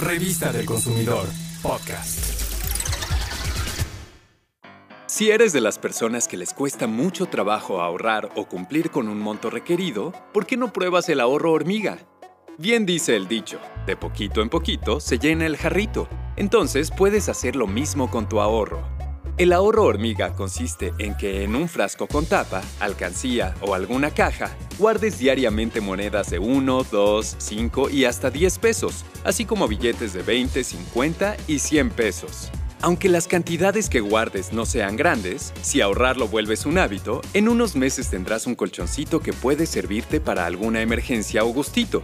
Revista del Consumidor, podcast. Si eres de las personas que les cuesta mucho trabajo ahorrar o cumplir con un monto requerido, ¿por qué no pruebas el ahorro hormiga? Bien dice el dicho, de poquito en poquito se llena el jarrito. Entonces puedes hacer lo mismo con tu ahorro. El ahorro hormiga consiste en que en un frasco con tapa, alcancía o alguna caja, guardes diariamente monedas de 1, 2, 5 y hasta 10 pesos, así como billetes de 20, 50 y 100 pesos. Aunque las cantidades que guardes no sean grandes, si ahorrar lo vuelves un hábito, en unos meses tendrás un colchoncito que puede servirte para alguna emergencia o gustito.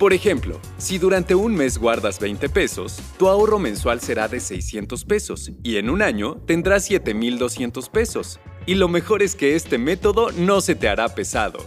Por ejemplo, si durante un mes guardas 20 pesos, tu ahorro mensual será de 600 pesos y en un año tendrás 7,200 pesos. Y lo mejor es que este método no se te hará pesado.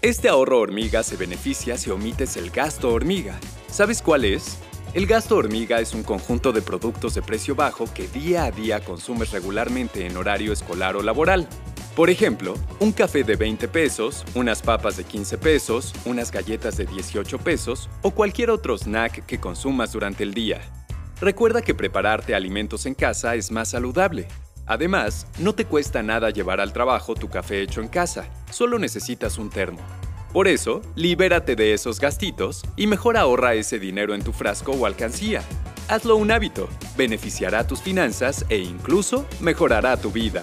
Este ahorro hormiga se beneficia si omites el gasto hormiga. ¿Sabes cuál es? El gasto hormiga es un conjunto de productos de precio bajo que día a día consumes regularmente en horario escolar o laboral. Por ejemplo, un café de 20 pesos, unas papas de 15 pesos, unas galletas de 18 pesos o cualquier otro snack que consumas durante el día. Recuerda que prepararte alimentos en casa es más saludable. Además, no te cuesta nada llevar al trabajo tu café hecho en casa, solo necesitas un termo. Por eso, libérate de esos gastitos y mejor ahorra ese dinero en tu frasco o alcancía. Hazlo un hábito, beneficiará tus finanzas e incluso mejorará tu vida.